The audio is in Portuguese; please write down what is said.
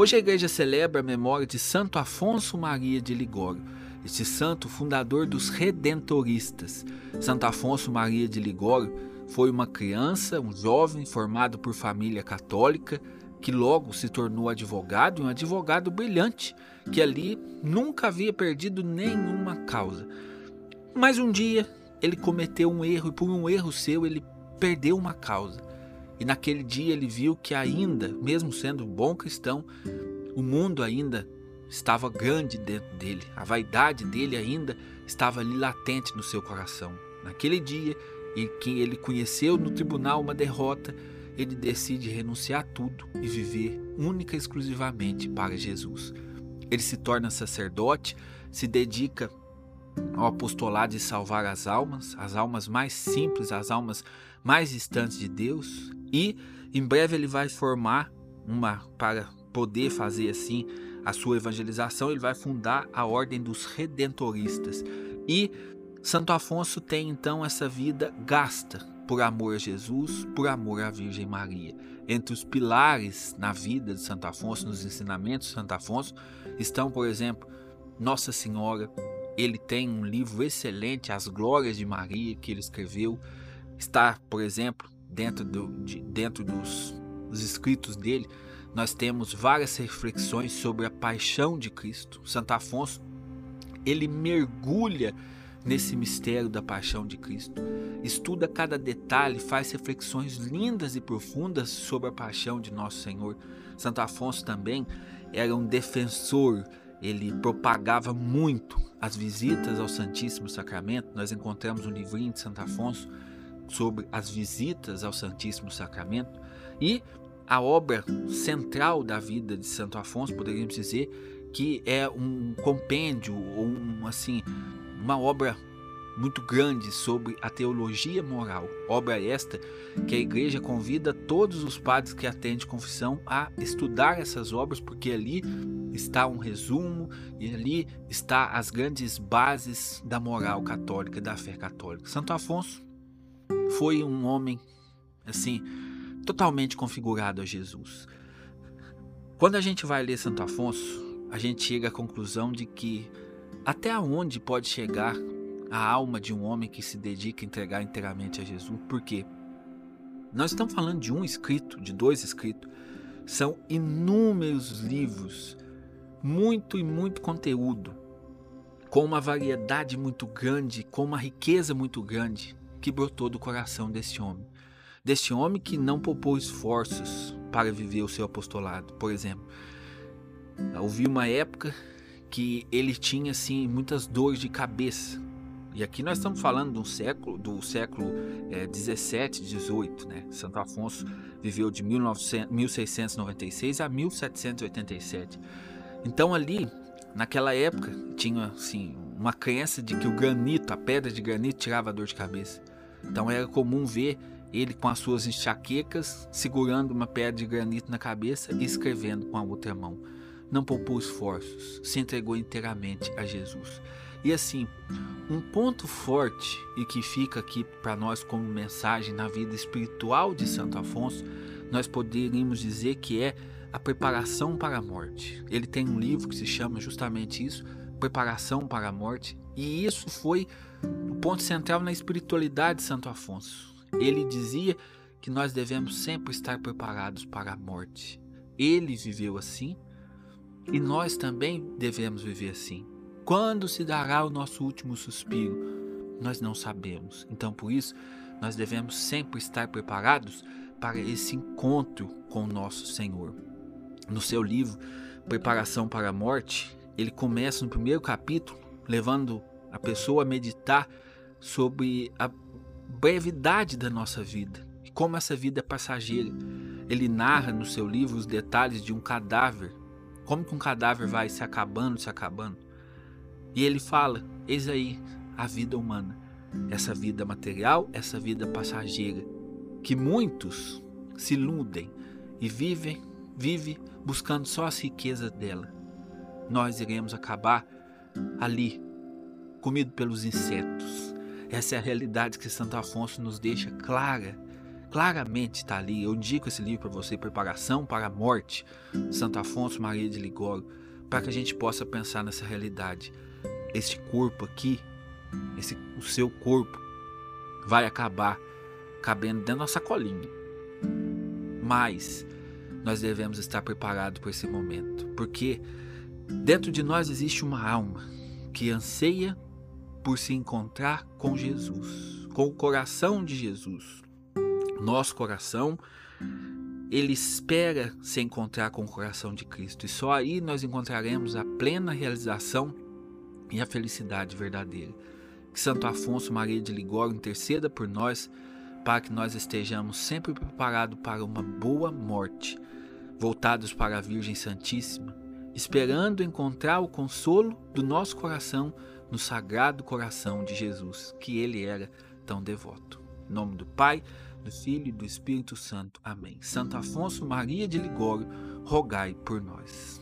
Hoje a igreja celebra a memória de Santo Afonso Maria de Ligório, este santo fundador dos redentoristas. Santo Afonso Maria de Ligório foi uma criança, um jovem formado por família católica, que logo se tornou advogado e um advogado brilhante, que ali nunca havia perdido nenhuma causa. Mas um dia ele cometeu um erro e por um erro seu ele perdeu uma causa. E naquele dia ele viu que ainda, mesmo sendo bom cristão, o mundo ainda estava grande dentro dele, a vaidade dele ainda estava ali latente no seu coração. Naquele dia em que ele conheceu no tribunal uma derrota, ele decide renunciar a tudo e viver única e exclusivamente para Jesus. Ele se torna sacerdote, se dedica ao apostolado de salvar as almas, as almas mais simples, as almas mais distantes de Deus, e em breve ele vai formar uma para poder fazer assim a sua evangelização, ele vai fundar a ordem dos redentoristas. E Santo Afonso tem então essa vida gasta por amor a Jesus, por amor à Virgem Maria. Entre os pilares na vida de Santo Afonso, nos ensinamentos de Santo Afonso, estão, por exemplo, Nossa Senhora. Ele tem um livro excelente, As Glórias de Maria, que ele escreveu. Está, por exemplo, dentro, do, de, dentro dos, dos escritos dele, nós temos várias reflexões sobre a paixão de Cristo. Santo Afonso, ele mergulha nesse mistério da paixão de Cristo. Estuda cada detalhe, faz reflexões lindas e profundas sobre a paixão de nosso Senhor. Santo Afonso também era um defensor, ele propagava muito as visitas ao Santíssimo Sacramento. Nós encontramos um livrinho de Santo Afonso sobre as visitas ao Santíssimo Sacramento e a obra central da vida de Santo Afonso, poderíamos dizer que é um compêndio ou um assim uma obra muito grande sobre a teologia moral. Obra esta que a igreja convida todos os padres que atendem confissão a estudar essas obras, porque ali está um resumo e ali está as grandes bases da moral católica, da fé católica. Santo Afonso foi um homem assim totalmente configurado a Jesus. Quando a gente vai ler Santo Afonso, a gente chega à conclusão de que até onde pode chegar a alma de um homem que se dedica a entregar inteiramente a Jesus? Porque nós estamos falando de um escrito, de dois escritos, são inúmeros livros, muito e muito conteúdo, com uma variedade muito grande, com uma riqueza muito grande que brotou do coração deste homem. Deste homem que não poupou esforços para viver o seu apostolado. Por exemplo, houve uma época que ele tinha assim muitas dores de cabeça. E aqui nós estamos falando do século do século é, 17, 18, né? Santo Afonso viveu de 1900, 1696 a 1787. Então ali, naquela época, tinha assim uma crença de que o granito, a pedra de granito, tirava a dor de cabeça. Então era comum ver ele com as suas enxaquecas segurando uma pedra de granito na cabeça e escrevendo com a outra mão não poupou esforços, se entregou inteiramente a Jesus. E assim, um ponto forte e que fica aqui para nós como mensagem na vida espiritual de Santo Afonso, nós poderíamos dizer que é a preparação para a morte. Ele tem um livro que se chama justamente isso, Preparação para a Morte, e isso foi o ponto central na espiritualidade de Santo Afonso. Ele dizia que nós devemos sempre estar preparados para a morte. Ele viveu assim e nós também devemos viver assim. Quando se dará o nosso último suspiro? Nós não sabemos. Então, por isso, nós devemos sempre estar preparados para esse encontro com o nosso Senhor. No seu livro Preparação para a Morte, ele começa no primeiro capítulo levando a pessoa a meditar sobre a brevidade da nossa vida e como essa vida é passageira. Ele narra no seu livro os detalhes de um cadáver como que um cadáver vai se acabando, se acabando? E ele fala: Eis aí a vida humana, essa vida material, essa vida passageira, que muitos se iludem e vivem, vive buscando só as riquezas dela. Nós iremos acabar ali, comido pelos insetos. Essa é a realidade que Santo Afonso nos deixa clara, claramente está ali. Eu indico esse livro para você, Preparação para a Morte, Santo Afonso Maria de Ligório, para que a gente possa pensar nessa realidade. Este corpo aqui, esse, o seu corpo, vai acabar cabendo dentro da nossa colinha. Mas nós devemos estar preparados para esse momento, porque dentro de nós existe uma alma que anseia por se encontrar com Jesus, com o coração de Jesus. Nosso coração, ele espera se encontrar com o coração de Cristo, e só aí nós encontraremos a plena realização e a felicidade verdadeira. Que Santo Afonso Maria de Ligório interceda por nós para que nós estejamos sempre preparados para uma boa morte, voltados para a Virgem Santíssima, esperando encontrar o consolo do nosso coração no sagrado coração de Jesus, que ele era tão devoto. Em nome do Pai, do Filho e do Espírito Santo. Amém. Santo Afonso Maria de Ligório, rogai por nós.